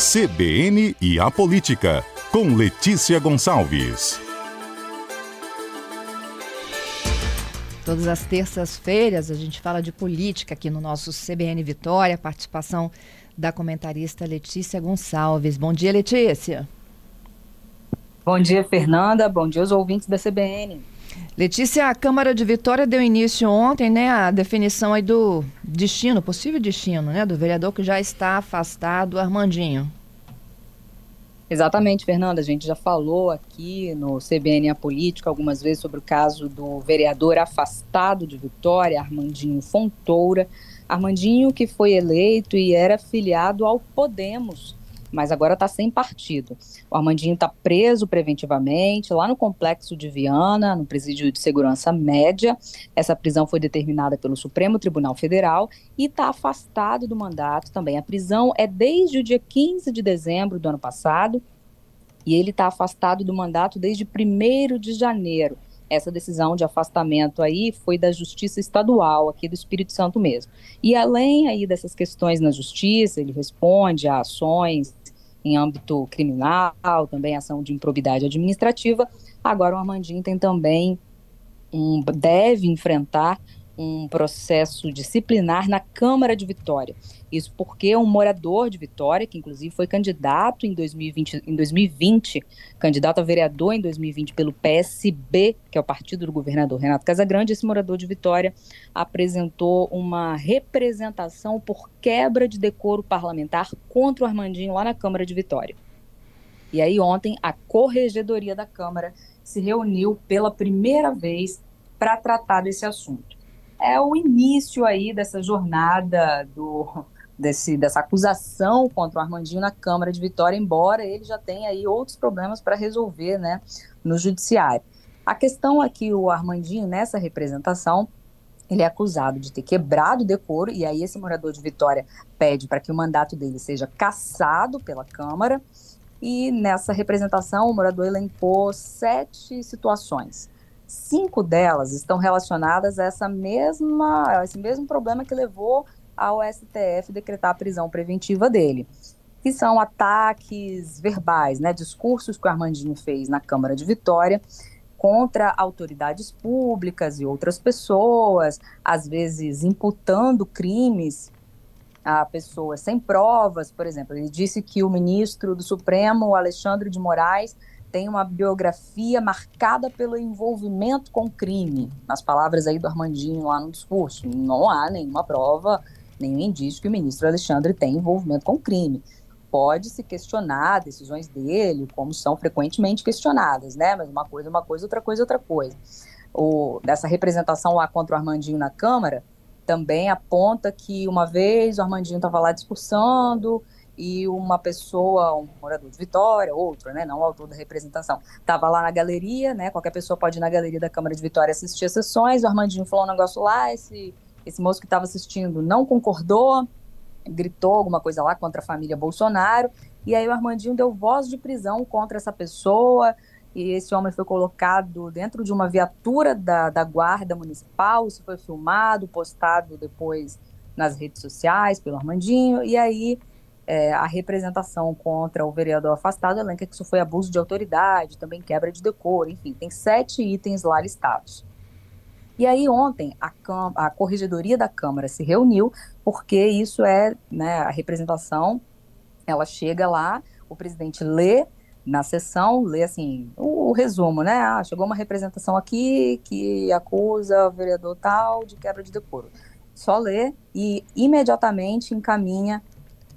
CBN e a Política, com Letícia Gonçalves. Todas as terças-feiras a gente fala de política aqui no nosso CBN Vitória, participação da comentarista Letícia Gonçalves. Bom dia, Letícia. Bom dia, Fernanda. Bom dia aos ouvintes da CBN. Letícia, a Câmara de Vitória deu início ontem, né, a definição aí do destino, possível destino, né, do vereador que já está afastado, Armandinho. Exatamente, Fernanda. A gente já falou aqui no CBN A Política algumas vezes sobre o caso do vereador afastado de Vitória, Armandinho Fontoura. Armandinho que foi eleito e era filiado ao Podemos mas agora está sem partido. O Armandinho está preso preventivamente lá no complexo de Viana, no presídio de segurança média. Essa prisão foi determinada pelo Supremo Tribunal Federal e está afastado do mandato também. A prisão é desde o dia 15 de dezembro do ano passado e ele está afastado do mandato desde 1 de janeiro. Essa decisão de afastamento aí foi da Justiça Estadual aqui do Espírito Santo mesmo. E além aí dessas questões na Justiça, ele responde a ações em âmbito criminal, também ação de improbidade administrativa. Agora o Armandinho tem também um, deve enfrentar um processo disciplinar na Câmara de Vitória. Isso porque um morador de Vitória, que inclusive foi candidato em 2020, em 2020 candidato a vereador em 2020 pelo PSB, que é o partido do governador Renato Casagrande, esse morador de Vitória apresentou uma representação por quebra de decoro parlamentar contra o Armandinho lá na Câmara de Vitória. E aí ontem a corregedoria da Câmara se reuniu pela primeira vez para tratar desse assunto é o início aí dessa jornada do desse, dessa acusação contra o Armandinho na Câmara de Vitória, embora ele já tenha aí outros problemas para resolver, né, no judiciário. A questão é que o Armandinho nessa representação ele é acusado de ter quebrado o decoro, e aí esse morador de Vitória pede para que o mandato dele seja cassado pela Câmara. E nessa representação, o morador elencou sete situações. Cinco delas estão relacionadas a essa mesma, a esse mesmo problema que levou ao STF decretar a prisão preventiva dele, que são ataques verbais, né, discursos que o Armandinho fez na Câmara de Vitória contra autoridades públicas e outras pessoas, às vezes imputando crimes a pessoas sem provas, por exemplo, ele disse que o ministro do Supremo, Alexandre de Moraes, tem uma biografia marcada pelo envolvimento com crime, nas palavras aí do Armandinho lá no discurso. Não há nenhuma prova, nenhum indício que o ministro Alexandre tem envolvimento com crime. Pode se questionar decisões dele, como são frequentemente questionadas, né? Mas uma coisa é uma coisa, outra coisa é outra coisa. O, dessa representação lá contra o Armandinho na Câmara também aponta que uma vez o Armandinho estava lá discursando e uma pessoa, um morador de Vitória, outro, né, não o autor da representação, estava lá na galeria, né, qualquer pessoa pode ir na galeria da Câmara de Vitória assistir as sessões, o Armandinho falou um negócio lá, esse, esse moço que estava assistindo não concordou, gritou alguma coisa lá contra a família Bolsonaro, e aí o Armandinho deu voz de prisão contra essa pessoa, e esse homem foi colocado dentro de uma viatura da, da guarda municipal, isso foi filmado, postado depois nas redes sociais pelo Armandinho, e aí é, a representação contra o vereador afastado elenca que isso foi abuso de autoridade, também quebra de decoro, enfim, tem sete itens lá listados. E aí ontem a, a corregedoria da Câmara se reuniu, porque isso é, né, a representação, ela chega lá, o presidente lê na sessão, lê assim, o, o, resumo, né? Ah, chegou uma representação aqui que acusa o vereador tal de quebra de decoro. Só lê e imediatamente encaminha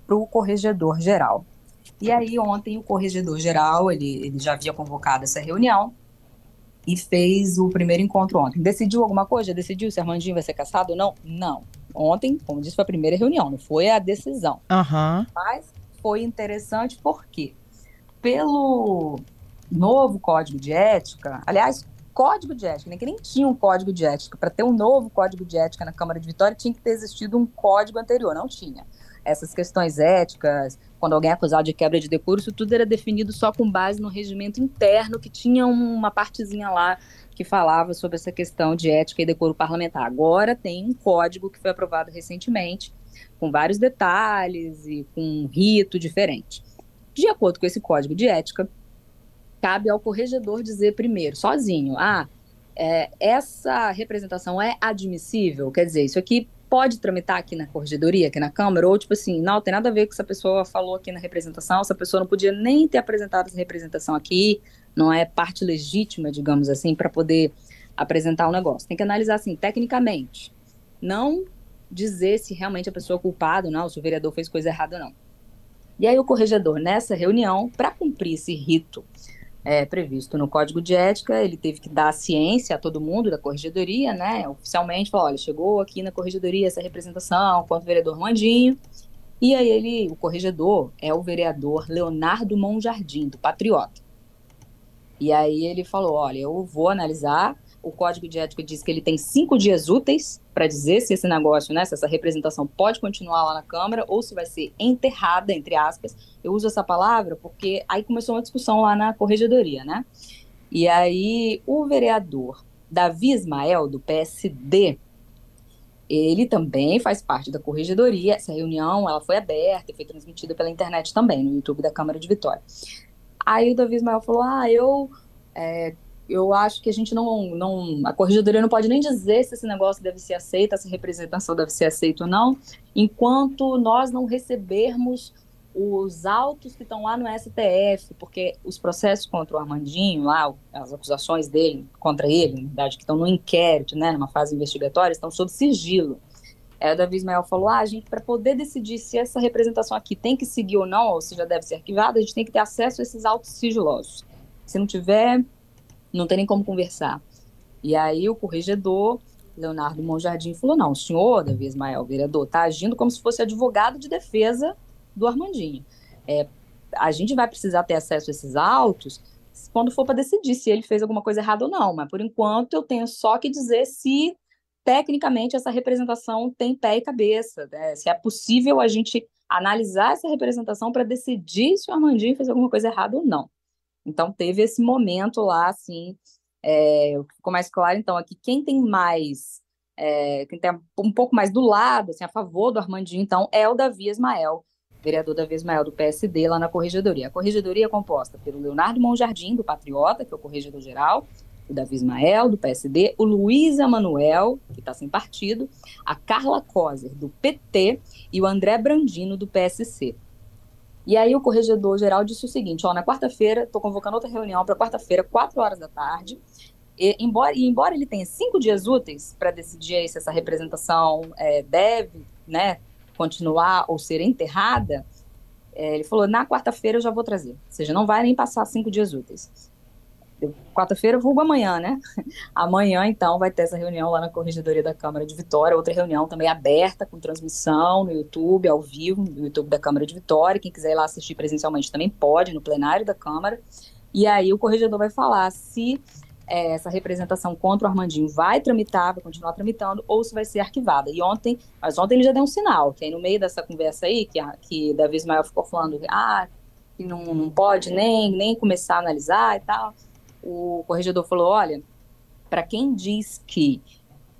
para o corregedor geral. E aí ontem o corregedor geral, ele, ele já havia convocado essa reunião e fez o primeiro encontro ontem. Decidiu alguma coisa? Decidiu se Armandinho vai ser caçado ou não? Não. Ontem, como disse, foi a primeira reunião, não foi a decisão. Uhum. Mas foi interessante porque, pelo novo código de ética, aliás, código de ética, né, que nem tinha um código de ética. Para ter um novo código de ética na Câmara de Vitória, tinha que ter existido um código anterior, não tinha essas questões éticas, quando alguém é acusado de quebra de decoro, isso tudo era definido só com base no regimento interno, que tinha uma partezinha lá que falava sobre essa questão de ética e decoro parlamentar. Agora tem um código que foi aprovado recentemente, com vários detalhes e com um rito diferente. De acordo com esse código de ética, cabe ao corregedor dizer primeiro, sozinho, ah, é, essa representação é admissível, quer dizer, isso aqui pode tramitar aqui na corregedoria, aqui na Câmara, ou tipo assim, não, tem nada a ver com que essa pessoa falou aqui na representação, essa pessoa não podia nem ter apresentado essa representação aqui, não é parte legítima, digamos assim, para poder apresentar o um negócio. Tem que analisar assim, tecnicamente, não dizer se realmente a pessoa é culpada ou não, se o vereador fez coisa errada ou não. E aí o corregedor, nessa reunião, para cumprir esse rito é, previsto no Código de Ética, ele teve que dar ciência a todo mundo da corregedoria, né? Oficialmente, falou: olha, chegou aqui na corregedoria essa representação quanto o vereador Mandinho. E aí ele, o corregedor, é o vereador Leonardo Monjardim, do Patriota. E aí ele falou: olha, eu vou analisar o Código de Ética diz que ele tem cinco dias úteis para dizer se esse negócio, né, se essa representação pode continuar lá na Câmara ou se vai ser enterrada, entre aspas. Eu uso essa palavra porque aí começou uma discussão lá na corregedoria, né? E aí o vereador Davi Ismael, do PSD, ele também faz parte da corregedoria. Essa reunião ela foi aberta e foi transmitida pela internet também, no YouTube da Câmara de Vitória. Aí o Davi Ismael falou: Ah, eu é, eu acho que a gente não, não. A corregedoria não pode nem dizer se esse negócio deve ser aceito, essa representação deve ser aceita ou não, enquanto nós não recebermos os autos que estão lá no STF, porque os processos contra o Armandinho, lá, as acusações dele contra ele, na verdade, que estão no inquérito, né, numa fase investigatória, estão sob sigilo. É, o Davi Ismael falou: ah, a gente, para poder decidir se essa representação aqui tem que seguir ou não, ou se já deve ser arquivada, a gente tem que ter acesso a esses autos sigilosos. Se não tiver, não tem nem como conversar. E aí o corregedor, Leonardo Monjardim, falou: não, o senhor, Davi Ismael, vereador, está agindo como se fosse advogado de defesa do Armandinho. É, a gente vai precisar ter acesso a esses autos quando for para decidir se ele fez alguma coisa errada ou não, mas por enquanto eu tenho só que dizer se tecnicamente essa representação tem pé e cabeça, né? se é possível a gente analisar essa representação para decidir se o Armandinho fez alguma coisa errada ou não. Então, teve esse momento lá, assim, é, ficou mais claro, então, aqui, quem tem mais, é, quem tem um pouco mais do lado, assim, a favor do Armandinho, então, é o Davi Ismael, vereador Davi Ismael, do PSD, lá na Corregedoria. A Corregedoria é composta pelo Leonardo Monjardim, do Patriota, que é o corregedor geral, o Davi Ismael, do PSD, o Luiz Emanuel, que está sem partido, a Carla Coser, do PT, e o André Brandino, do PSC. E aí o corregedor geral disse o seguinte, ó, na quarta-feira, estou convocando outra reunião para quarta-feira, quatro horas da tarde, e embora, e embora ele tenha cinco dias úteis para decidir se essa representação é, deve né, continuar ou ser enterrada, é, ele falou, na quarta-feira eu já vou trazer, ou seja, não vai nem passar cinco dias úteis quarta-feira, vulgo amanhã, né? Amanhã, então, vai ter essa reunião lá na Corregedoria da Câmara de Vitória, outra reunião também aberta, com transmissão no YouTube, ao vivo, no YouTube da Câmara de Vitória. Quem quiser ir lá assistir presencialmente também pode, no plenário da Câmara. E aí o corregedor vai falar se é, essa representação contra o Armandinho vai tramitar, vai continuar tramitando, ou se vai ser arquivada. E ontem, mas ontem ele já deu um sinal, que aí no meio dessa conversa aí, que, a, que Davi Ismael ficou falando, ah, que não, não pode nem, nem começar a analisar e tal o corregedor falou: olha, para quem diz que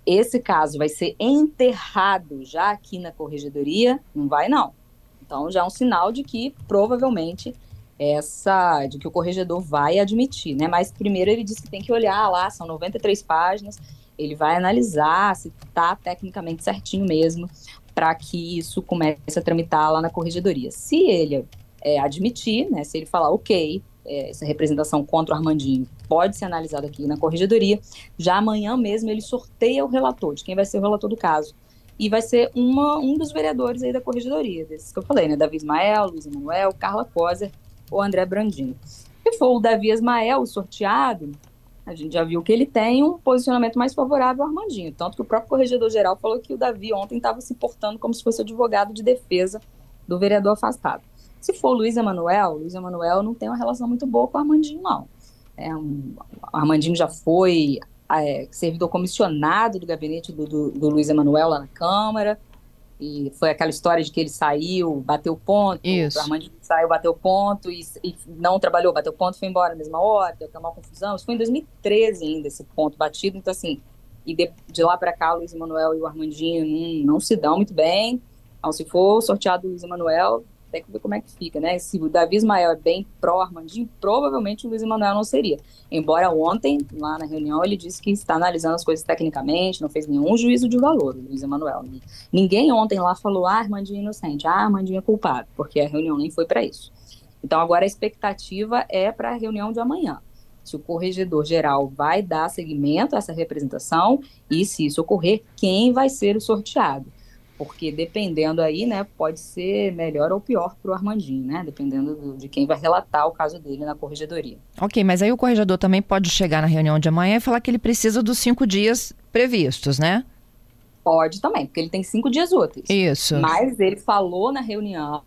esse caso vai ser enterrado já aqui na corregedoria, não vai não. Então já é um sinal de que provavelmente essa de que o corregedor vai admitir, né? Mas primeiro ele disse que tem que olhar lá, são 93 páginas, ele vai analisar se está tecnicamente certinho mesmo, para que isso comece a tramitar lá na corregedoria. Se ele é, admitir, né? Se ele falar ok, é, essa representação contra o Armandinho pode ser analisada aqui na corregedoria. Já amanhã mesmo ele sorteia o relator, de quem vai ser o relator do caso. E vai ser uma, um dos vereadores aí da corregedoria, desses que eu falei, né? Davi Ismael, Luiz Emanuel, Carla Coser ou André Brandinho. Se for o Davi Ismael sorteado, a gente já viu que ele tem um posicionamento mais favorável ao Armandinho. Tanto que o próprio corregedor-geral falou que o Davi ontem estava se portando como se fosse advogado de defesa do vereador afastado. Se for Luiz Emanuel, Luiz Emanuel não tem uma relação muito boa com o Armandinho, não. É um, o Armandinho já foi é, servidor comissionado do gabinete do, do, do Luiz Emanuel lá na Câmara, e foi aquela história de que ele saiu, bateu ponto, Isso. o Armandinho saiu, bateu ponto, e, e, não trabalhou, bateu ponto, foi embora na mesma hora, deu uma confusão. Isso foi em 2013 ainda, esse ponto batido, então assim, e de, de lá para cá, o Luiz Emanuel e o Armandinho não, não se dão muito bem. Então, se for sorteado o Luiz Emanuel, até que ver como é que fica, né? Se o Davi Ismael é bem pró-Armandinho, provavelmente o Luiz Emanuel não seria. Embora ontem, lá na reunião, ele disse que está analisando as coisas tecnicamente, não fez nenhum juízo de valor, o Luiz Emanuel. Ninguém ontem lá falou, ah, Armandinho é inocente, ah, Armandinho é culpado, porque a reunião nem foi para isso. Então agora a expectativa é para a reunião de amanhã se o corregedor geral vai dar seguimento a essa representação e, se isso ocorrer, quem vai ser o sorteado. Porque dependendo aí, né, pode ser melhor ou pior para o Armandinho, né? Dependendo do, de quem vai relatar o caso dele na corregedoria. Ok, mas aí o corregedor também pode chegar na reunião de amanhã e falar que ele precisa dos cinco dias previstos, né? Pode também, porque ele tem cinco dias úteis. Isso. Mas ele falou na reunião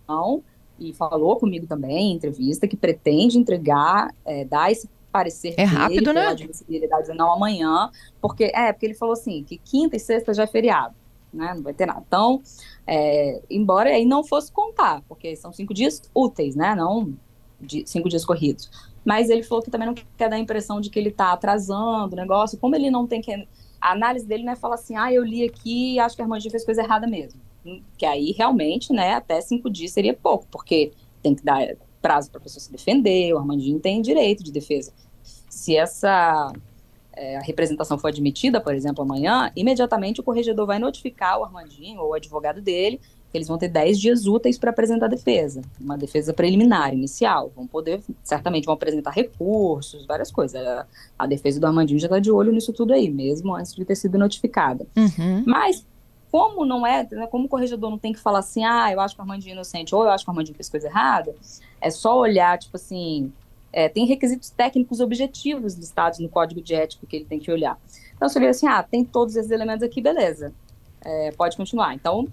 e falou comigo também em entrevista que pretende entregar, é, dar esse parecer é rápido, né? admissibilidade não amanhã, porque é porque ele falou assim que quinta e sexta já é feriado, né? Não vai ter nada. Então, é, embora aí não fosse contar, porque são cinco dias úteis, né? Não de cinco dias corridos. Mas ele falou que também não quer dar a impressão de que ele está atrasando o negócio, como ele não tem que a análise dele não é falar assim, ah, eu li aqui e acho que a Armandinho fez coisa errada mesmo. Que aí realmente, né, até cinco dias seria pouco, porque tem que dar prazo para a pessoa se defender, o Armandinho tem direito de defesa se essa é, a representação for admitida, por exemplo, amanhã, imediatamente o corregedor vai notificar o Armandinho ou o advogado dele que eles vão ter 10 dias úteis para apresentar a defesa, uma defesa preliminar, inicial. Vão poder, certamente vão apresentar recursos, várias coisas. A, a defesa do Armandinho já está de olho nisso tudo aí, mesmo antes de ter sido notificada. Uhum. Mas, como não é, né, como o corregedor não tem que falar assim, ah, eu acho que o Armandinho é inocente, ou eu acho que o Armandinho fez coisa errada, é só olhar, tipo assim, é, tem requisitos técnicos objetivos listados no código de ética que ele tem que olhar. Então, você vê assim, ah, tem todos esses elementos aqui, beleza, é, pode continuar. Então,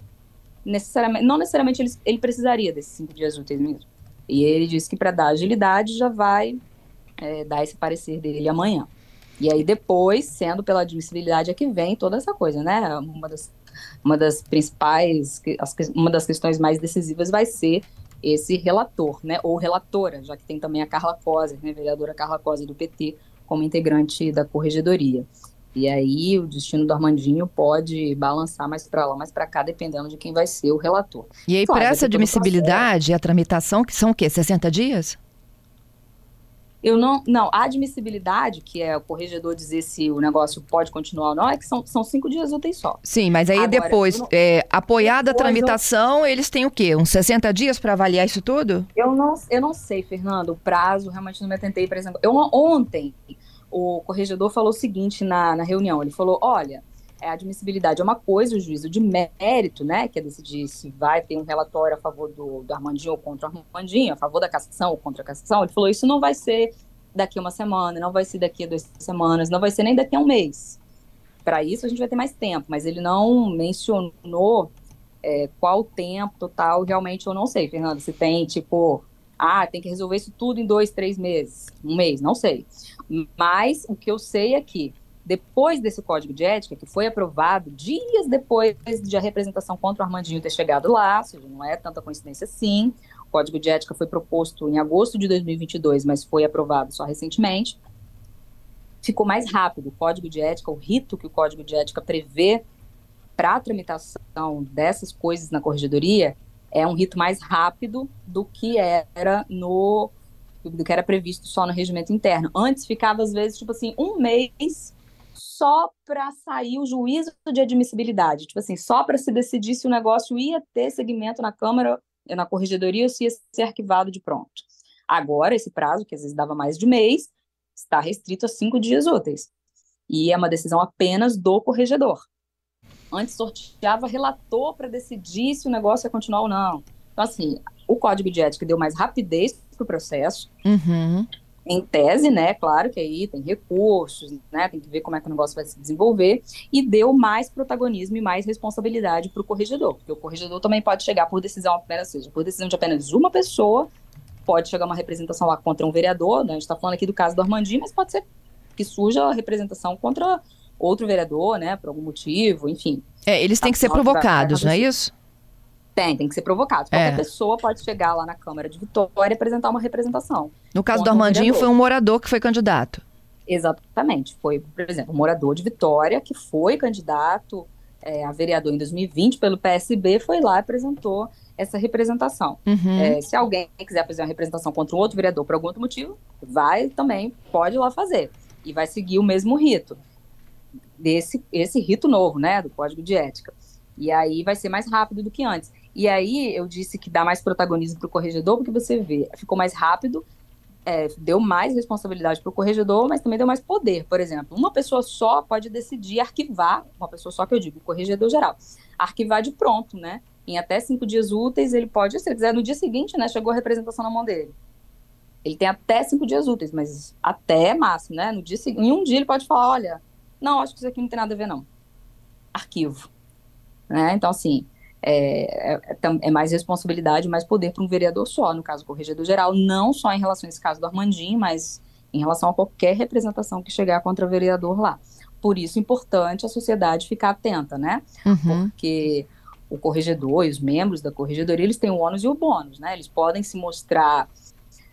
necessariamente, não necessariamente ele, ele precisaria desses cinco dias úteis mesmo. E ele disse que para dar agilidade já vai é, dar esse parecer dele amanhã. E aí depois, sendo pela admissibilidade, é que vem toda essa coisa, né? Uma das, uma das principais, uma das questões mais decisivas vai ser esse relator, né, ou relatora, já que tem também a Carla Cosa, né, vereadora Carla Cosa do PT, como integrante da corregedoria. E aí o destino do Armandinho pode balançar mais para lá, mais para cá, dependendo de quem vai ser o relator. E aí, para essa admissibilidade, a tramitação, que são o quê? 60 dias? Eu não, não, a admissibilidade, que é o corregedor dizer se o negócio pode continuar ou não, é que são, são cinco dias úteis só. Sim, mas aí Agora, depois, não, é, apoiada depois a tramitação, eu, eles têm o quê? Uns 60 dias para avaliar isso tudo? Eu não, eu não sei, Fernando, o prazo, realmente não me atentei, por exemplo. Eu, ontem, o corregedor falou o seguinte na, na reunião, ele falou, olha, a admissibilidade é uma coisa, o juízo de mérito, né, que é decidir se vai ter um relatório a favor do, do Armandinho ou contra o Armandinho, a favor da cassação ou contra a cassação, ele falou, isso não vai ser daqui a uma semana, não vai ser daqui a duas semanas, não vai ser nem daqui a um mês. Para isso a gente vai ter mais tempo, mas ele não mencionou é, qual tempo total, realmente eu não sei, Fernando, se tem, tipo, ah, tem que resolver isso tudo em dois, três meses, um mês, não sei. Mas o que eu sei é que depois desse código de ética, que foi aprovado dias depois de a representação contra o Armandinho ter chegado lá, ou seja, não é tanta coincidência assim, o código de ética foi proposto em agosto de 2022, mas foi aprovado só recentemente, ficou mais rápido. O código de ética, o rito que o código de ética prevê para a tramitação dessas coisas na corregedoria é um rito mais rápido do que era no do que era previsto só no regimento interno. Antes ficava às vezes tipo assim um mês só para sair o juízo de admissibilidade, tipo assim, só para se decidir se o negócio ia ter segmento na Câmara, na Corregedoria, ou se ia ser arquivado de pronto. Agora, esse prazo, que às vezes dava mais de mês, está restrito a cinco dias úteis. E é uma decisão apenas do corregedor. Antes sorteava relator para decidir se o negócio ia continuar ou não. Então, assim, o Código de Ética deu mais rapidez para o processo. Uhum em tese, né? Claro que aí tem recursos, né? Tem que ver como é que o negócio vai se desenvolver e deu mais protagonismo e mais responsabilidade para o corregedor, porque o corregedor também pode chegar por decisão apenas, seja, por decisão de apenas uma pessoa, pode chegar uma representação lá contra um vereador, né? A gente está falando aqui do caso do Armandinho, mas pode ser que surja a representação contra outro vereador, né? Por algum motivo, enfim. É, eles têm que ser provocados, não é isso? Tem, tem que ser provocado. Qualquer é. pessoa pode chegar lá na Câmara de Vitória e apresentar uma representação. No caso do Armandinho, um foi um morador que foi candidato. Exatamente. Foi, por exemplo, um morador de Vitória que foi candidato é, a vereadora em 2020 pelo PSB, foi lá e apresentou essa representação. Uhum. É, se alguém quiser fazer uma representação contra um outro vereador por algum outro motivo, vai também, pode ir lá fazer. E vai seguir o mesmo rito. Desse, esse rito novo, né, do Código de Ética. E aí vai ser mais rápido do que antes. E aí eu disse que dá mais protagonismo para o corregedor, porque você vê, ficou mais rápido, é, deu mais responsabilidade para o corregedor, mas também deu mais poder. Por exemplo, uma pessoa só pode decidir arquivar, uma pessoa só que eu digo, o corregedor geral, arquivar de pronto, né? Em até cinco dias úteis, ele pode, se ele quiser, no dia seguinte, né? Chegou a representação na mão dele. Ele tem até cinco dias úteis, mas até máximo, né? No dia, em um dia ele pode falar, olha, não, acho que isso aqui não tem nada a ver, não. Arquivo. Né? Então, assim, é, é, é, mais responsabilidade, mais poder para um vereador só, no caso, corregedor geral, não só em relação a esse caso do Armandinho, mas em relação a qualquer representação que chegar contra o vereador lá. Por isso, é importante a sociedade ficar atenta, né? Uhum. Porque o corregedor e os membros da corregedoria, eles têm o ônus e o bônus, né? Eles podem se mostrar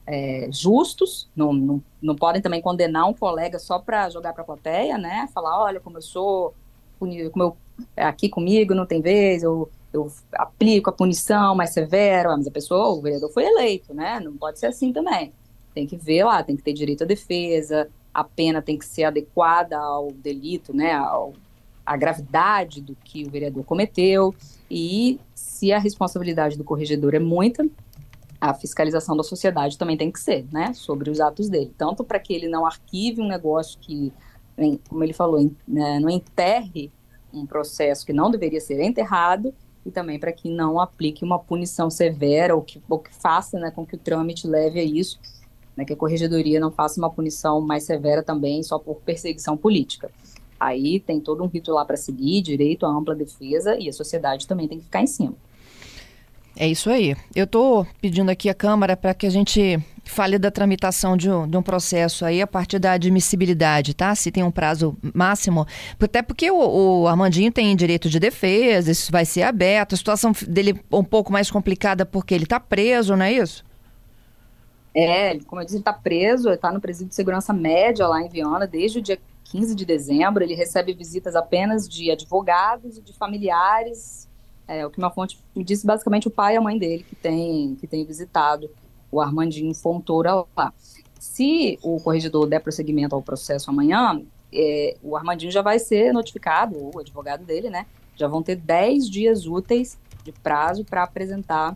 é, justos, não, não, não podem também condenar um colega só para jogar para a plateia, né? Falar, olha, como eu sou, como eu, aqui comigo não tem vez, eu eu aplico a punição mais severa, mas a pessoa, o vereador foi eleito, né? Não pode ser assim também. Tem que ver lá, tem que ter direito à defesa, a pena tem que ser adequada ao delito, né? Ao, à gravidade do que o vereador cometeu. E se a responsabilidade do corregedor é muita, a fiscalização da sociedade também tem que ser, né? Sobre os atos dele. Tanto para que ele não arquive um negócio que, como ele falou, né, não enterre um processo que não deveria ser enterrado, e também para que não aplique uma punição severa ou que, ou que faça né, com que o trâmite leve a isso, né, que a corregedoria não faça uma punição mais severa também só por perseguição política. Aí tem todo um rito lá para seguir, direito à ampla defesa e a sociedade também tem que ficar em cima. É isso aí. Eu estou pedindo aqui à Câmara para que a gente fale da tramitação de um, de um, processo aí a partir da admissibilidade, tá? Se tem um prazo máximo. Até porque o, o, Armandinho tem direito de defesa, isso vai ser aberto. A situação dele é um pouco mais complicada porque ele está preso, não é isso? É, como eu disse, ele está preso, ele está no presídio de segurança média lá em Viana desde o dia 15 de dezembro. Ele recebe visitas apenas de advogados e de familiares é, o que uma fonte me disse, basicamente o pai e a mãe dele que tem, que tem visitado o Armandinho Fontoura lá. Se o corregedor der prosseguimento ao processo amanhã, é, o Armandinho já vai ser notificado, o advogado dele, né? Já vão ter 10 dias úteis de prazo para apresentar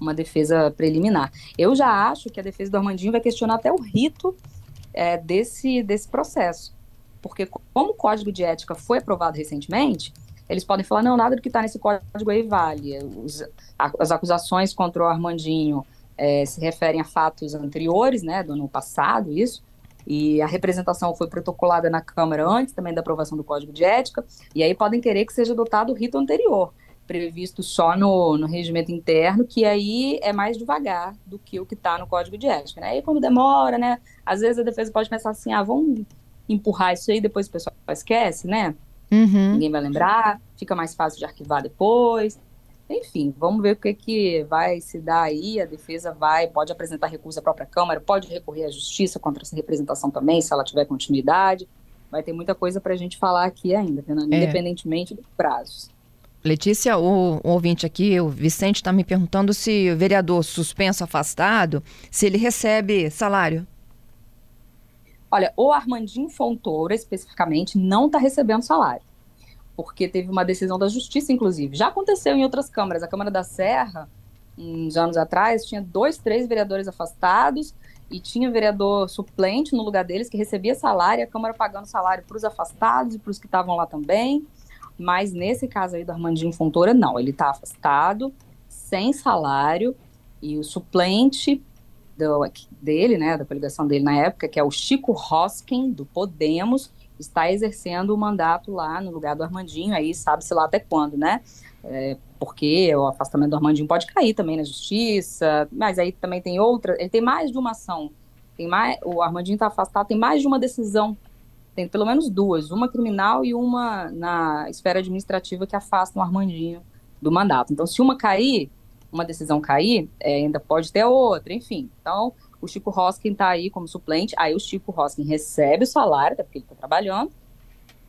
uma defesa preliminar. Eu já acho que a defesa do Armandinho vai questionar até o rito é, desse, desse processo. Porque como o Código de Ética foi aprovado recentemente, eles podem falar, não, nada do que está nesse código aí vale. Os, a, as acusações contra o Armandinho é, se referem a fatos anteriores, né, do ano passado, isso, e a representação foi protocolada na Câmara antes também da aprovação do Código de Ética, e aí podem querer que seja adotado o rito anterior, previsto só no, no regimento interno, que aí é mais devagar do que o que está no Código de Ética. Né? Aí quando demora, né, às vezes a defesa pode pensar assim, ah, vamos empurrar isso aí, depois o pessoal esquece, né? Uhum. Ninguém vai lembrar, fica mais fácil de arquivar depois. Enfim, vamos ver o que, que vai se dar aí. A defesa vai, pode apresentar recurso à própria Câmara, pode recorrer à Justiça contra essa representação também, se ela tiver continuidade. Vai ter muita coisa para a gente falar aqui ainda, Fernanda, é. independentemente dos prazos. Letícia, o, o, ouvinte aqui, o Vicente, está me perguntando se o vereador suspenso afastado, se ele recebe salário. Olha, o Armandinho Fontoura, especificamente, não está recebendo salário, porque teve uma decisão da justiça, inclusive. Já aconteceu em outras câmaras. A Câmara da Serra, uns anos atrás, tinha dois, três vereadores afastados e tinha vereador suplente no lugar deles que recebia salário, a Câmara pagando salário para os afastados e para os que estavam lá também. Mas nesse caso aí do Armandinho Fontoura, não, ele está afastado, sem salário, e o suplente do, dele, né, da coligação dele na época, que é o Chico Hoskin, do Podemos, está exercendo o mandato lá no lugar do Armandinho, aí sabe-se lá até quando, né? É, porque o afastamento do Armandinho pode cair também na justiça, mas aí também tem outra, ele tem mais de uma ação. Tem mais, o Armandinho está afastado, tem mais de uma decisão, tem pelo menos duas, uma criminal e uma na esfera administrativa que afastam o Armandinho do mandato. Então, se uma cair, uma decisão cair, é, ainda pode ter outra, enfim. Então, o Chico Hoskin está aí como suplente, aí o Chico Hoskin recebe o salário, até porque ele está trabalhando,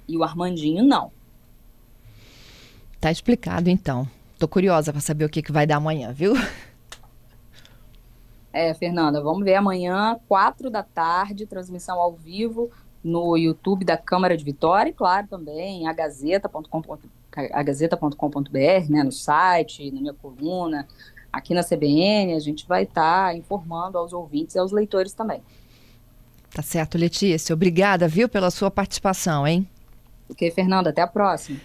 e o Armandinho não. Tá explicado então. Tô curiosa para saber o que, que vai dar amanhã, viu? É, Fernanda, vamos ver amanhã, quatro da tarde, transmissão ao vivo no YouTube da Câmara de Vitória e, claro, também a Gazeta.com.br, né, no site, na minha coluna, aqui na CBN, a gente vai estar tá informando aos ouvintes e aos leitores também. Tá certo, Letícia. Obrigada, viu, pela sua participação, hein? Ok, Fernanda, até a próxima.